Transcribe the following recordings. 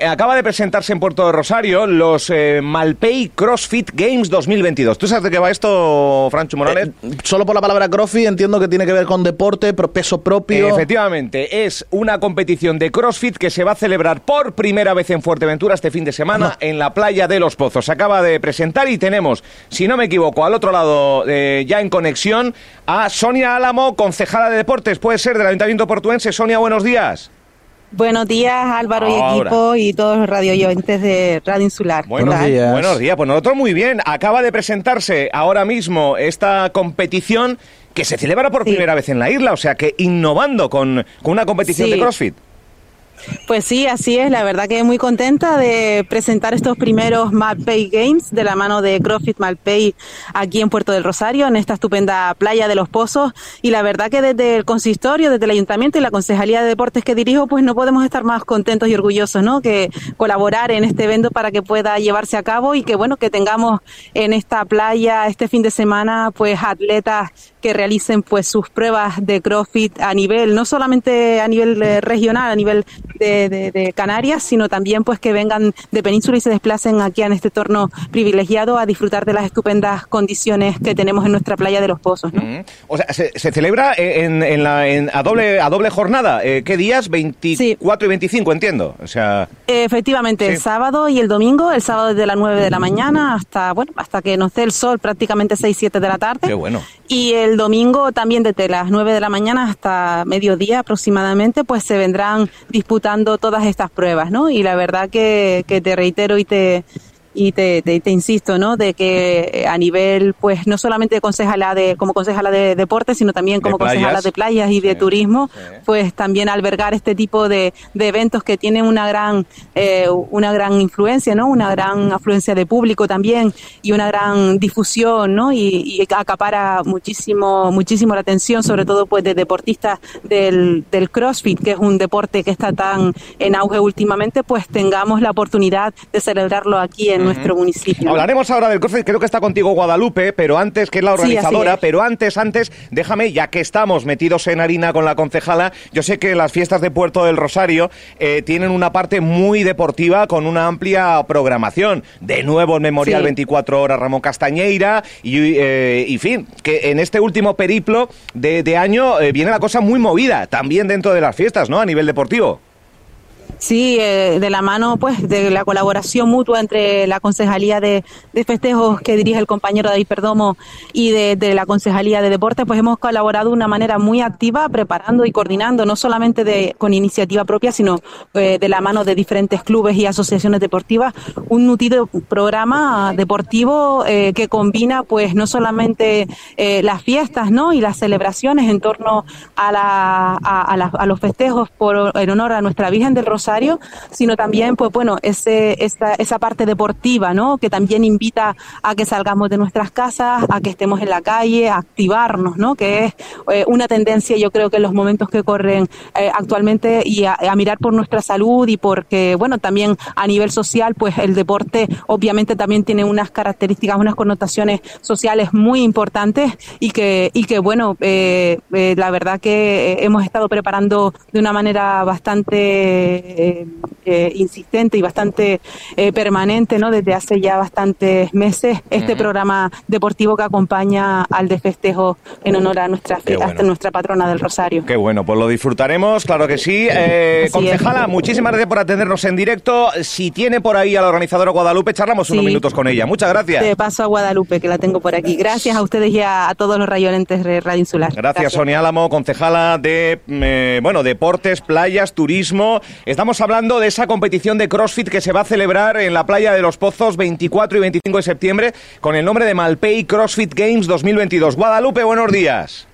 eh, acaba de presentarse en Puerto de Rosario los eh, Malpay CrossFit Games 2022. ¿Tú sabes de qué va esto, Francho Morales? Eh, solo por la palabra CrossFit entiendo que tiene que ver con deporte, peso propio. Efectivamente, es una competición de CrossFit que se va a celebrar por primera vez en Fuerteventura este fin de semana en la playa de Los Pozos. Se acaba de presentar y tenemos, si no me equivoco, al otro lado ya en conexión a Sonia Álamo, concejala de deportes, puede ser del Ayuntamiento Portuense. Sonia, buenos días. Buenos días, Álvaro y equipo y todos los radioyentes de Radio Insular. Buenos días. Buenos días, pues nosotros muy bien. Acaba de presentarse ahora mismo esta competición que se celebra por primera vez en la isla, o sea que innovando con, una competición de CrossFit. Pues sí, así es. La verdad que muy contenta de presentar estos primeros Malpay Games de la mano de CrossFit Malpay aquí en Puerto del Rosario, en esta estupenda playa de los Pozos. Y la verdad que desde el consistorio, desde el ayuntamiento y la Concejalía de Deportes que dirijo, pues no podemos estar más contentos y orgullosos, ¿no? Que colaborar en este evento para que pueda llevarse a cabo y que bueno, que tengamos en esta playa este fin de semana, pues atletas que realicen pues sus pruebas de CrossFit a nivel, no solamente a nivel eh, regional, a nivel de, Canarias, sino también pues que vengan de Península y se desplacen aquí en este torno privilegiado a disfrutar de las estupendas condiciones que tenemos en nuestra playa de los Pozos. O sea, se, celebra en, la, a, doble, a doble jornada. Eh, ¿Qué días? 24 y 25, entiendo. O sea... Efectivamente, el sábado y el domingo. El sábado desde las 9 de la mañana hasta, bueno, hasta que nos dé el sol, prácticamente 6, 7 de la tarde. Qué bueno. Y el domingo también desde las 9 de la mañana hasta mediodía aproximadamente, pues se vendrán disputando todas estas pruebas, ¿no? Y la verdad que, te reitero y te, y te, te, insisto, ¿no? De que eh, a nivel, pues, no solamente concejala de, como concejala de deportes, sino también como concejala de playas y de turismo, pues también albergar este tipo de, de eventos que tienen una gran, eh, una gran influencia, ¿no? Una gran afluencia de público también y una gran difusión, ¿no? Y, y acapara muchísimo, muchísimo la atención, sobre todo, pues, de deportistas del, del CrossFit, que es un deporte que está tan en auge últimamente, pues tengamos la oportunidad de celebrarlo aquí en nuestro municipio. Hablaremos ahora del CrossFit, creo que está contigo Guadalupe, pero antes, que es la organizadora, pero antes, antes, déjame, ya que estamos metidos en harina con la concejala, yo sé que las fiestas de Puerto del Rosario eh, tienen una parte muy deportiva con una amplia programación. De nuevo el Memorial 24 Horas Ramón Castañeira y, eh, y, fin, que en este último periplo de, año eh, viene la cosa muy movida, también dentro de las fiestas, ¿no? A nivel deportivo. Sí, eh, de la mano pues de la colaboración mutua entre la Concejalía de, Festejos que dirige el compañero David Perdomo y de, la Concejalía de Deportes, pues hemos colaborado de una manera muy activa preparando y coordinando, no solamente de, con iniciativa propia, sino eh, de la mano de diferentes clubes y asociaciones deportivas, un nutrido programa deportivo eh, que combina pues no solamente las fiestas ¿no? y las celebraciones en torno a, la, a, los festejos por, en honor a nuestra Virgen del Rosario, sino también, pues bueno, ese, esa, esa parte deportiva, ¿no? Que también invita a que salgamos de nuestras casas, a que estemos en la calle, a activarnos, ¿no? Que es eh, una tendencia, yo creo que en los momentos que corren eh, actualmente y a, mirar por nuestra salud y porque, bueno, también a nivel social, pues el deporte obviamente también tiene unas características, unas connotaciones sociales muy importantes y que, y que bueno, eh, la verdad que hemos estado preparando de una manera bastante eh, eh, insistente y bastante eh, permanente, ¿no? Desde hace ya bastantes meses, este programa deportivo que acompaña al de festejo en honor a nuestra hasta nuestra patrona del Rosario. Qué bueno, pues lo disfrutaremos, claro que sí. concejala, muchísimas gracias por atendernos en directo. Si tiene por ahí a la organizadora Guadalupe, charlamos unos minutos con ella. Muchas gracias. Te paso a Guadalupe, que la tengo por aquí. Gracias a ustedes y a, todos los rayonentes de Radio Insular. Gracias, Sonia Álamo, concejala de, bueno, deportes, playas, turismo. Estamos Estamos hablando de esa competición de CrossFit que se va a celebrar en la playa de los Pozos 24 y 25 de septiembre con el nombre de Malpay CrossFit Games 2022. Guadalupe, buenos días.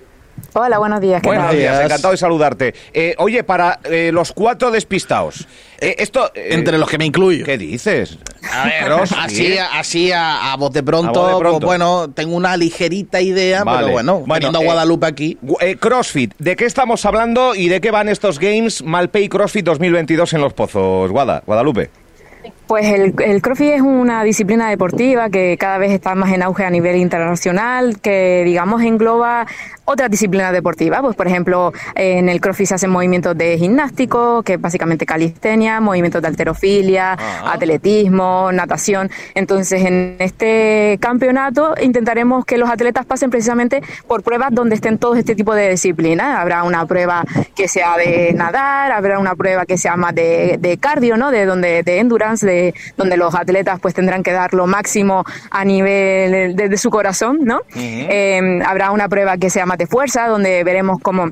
Hola, buenos días. buenos días, encantado de saludarte. Eh, oye, para eh, los cuatro despistados, eh, esto... Entre los que me incluyo. ¿Qué dices? A ver, así, así a, voz de pronto, pues, bueno, tengo una ligerita idea, pero bueno, bueno a Guadalupe aquí. CrossFit, ¿de qué estamos hablando y de qué van estos Games Malpay CrossFit 2022 en Los Pozos? Guada, Guadalupe. Pues el, el, CrossFit es una disciplina deportiva que cada vez está más en auge a nivel internacional, que digamos engloba otras disciplinas deportivas. Pues, por ejemplo, en el CrossFit se hacen movimientos de gimnástico, que es básicamente calistenia, movimientos de alterofilia, ah. atletismo, natación. Entonces, en este campeonato intentaremos que los atletas pasen precisamente por pruebas donde estén todos este tipo de disciplinas. Habrá una prueba que sea de nadar, habrá una prueba que sea más de, cardio, ¿no? De donde de endurance, de donde los atletas pues tendrán que dar lo máximo a nivel de, su corazón, ¿no? Eh, habrá una prueba que sea más de fuerza, donde veremos cómo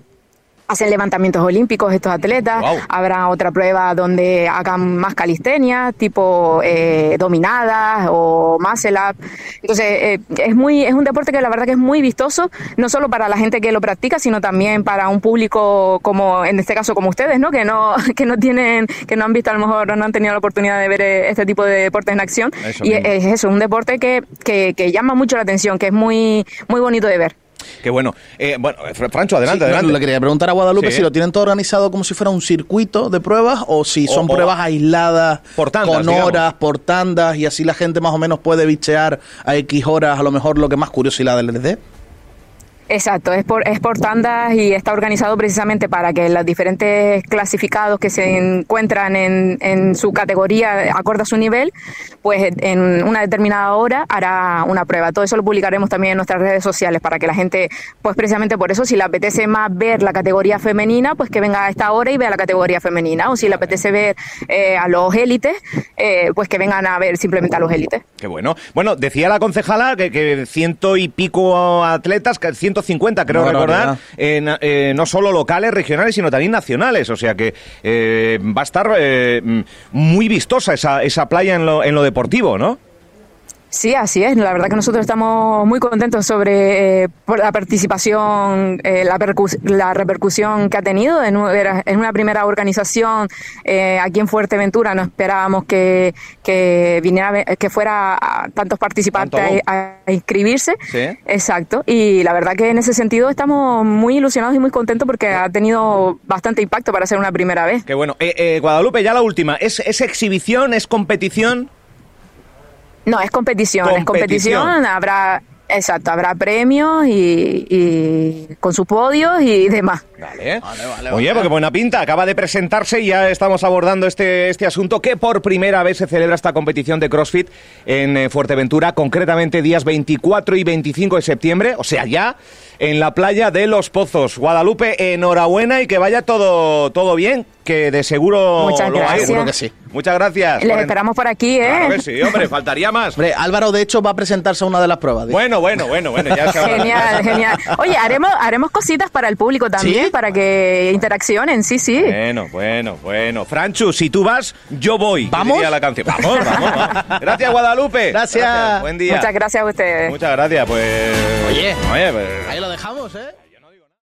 hacen levantamientos olímpicos estos atletas. Habrá otra prueba donde hagan más calistenia, tipo eh, dominadas o muscle up. Entonces, eh, es muy es un deporte que la verdad que es muy vistoso, no solo para la gente que lo practica, sino también para un público como en este caso como ustedes, ¿no? Que no que no tienen que no han visto a lo mejor no han tenido la oportunidad de ver eh, este tipo de deportes en acción y es, eso, un deporte que, que, que llama mucho la atención, que es muy muy bonito de ver. Qué bueno. Eh, bueno, Francho, adelante, adelante. le quería preguntar a Guadalupe si lo tienen todo organizado como si fuera un circuito de pruebas o si son pruebas aisladas, por con horas, por tandas, y así la gente más o menos puede bichear a X horas, a lo mejor lo que más curiosidad les dé. Exacto, es por, es por tandas y está organizado precisamente para que los diferentes clasificados que se encuentran en, en su categoría, acorde a su nivel, pues en una determinada hora hará una prueba. Todo eso lo publicaremos también en nuestras redes sociales para que la gente, pues precisamente por eso, si le apetece más ver la categoría femenina, pues que venga a esta hora y vea la categoría femenina. O si le apetece ver eh, a los élites, eh, pues que vengan a ver simplemente a los élites. Qué bueno. Bueno, decía la concejala que, que ciento y pico atletas, que 150 creo recordar, eh, no solo locales, regionales, sino también nacionales. O sea que eh, va a estar eh, muy vistosa esa, esa playa en lo, en lo deportivo, ¿no? Sí, así es. La verdad que nosotros estamos muy contentos sobre eh, la participación, eh, la, la, repercusión que ha tenido. En, en una primera organización eh, aquí en Fuerteventura no esperábamos que, que viniera, que fuera tantos participantes a, inscribirse. ¿Sí? Exacto. Y la verdad que en ese sentido estamos muy ilusionados y muy contentos porque ha tenido bastante impacto para ser una primera vez. Qué bueno. Guadalupe, ya la última. ¿Es, ¿Es exhibición? ¿Es competición? No, es competición, es competición, habrá Exacto, habrá premios y, con sus podios y demás. Vale. Oye, porque buena pinta, acaba de presentarse y ya estamos abordando este, este asunto que por primera vez se celebra esta competición de CrossFit en eh, Fuerteventura, concretamente días 24 y 25 de septiembre, o sea, ya en la playa de Los Pozos. Guadalupe, enhorabuena y que vaya todo, todo bien, que de seguro Muchas lo gracias. seguro que sí. Muchas gracias. Les esperamos por aquí, ¿eh? Claro que sí, hombre, faltaría más. Hombre, Álvaro, de hecho, va a presentarse a una de las pruebas. Bueno, bueno, bueno, bueno, ya se Genial, genial. Oye, haremos, haremos cositas para el público también, para que interaccionen, sí, sí. Bueno, bueno, bueno. Franchu, si tú vas, yo voy. ¿Vamos? La canción. Vamos, vamos, vamos. Gracias, Guadalupe. Gracias. Buen día. Muchas gracias a ustedes. Muchas gracias, pues... Oye, oye pues... ahí lo dejamos, ¿eh?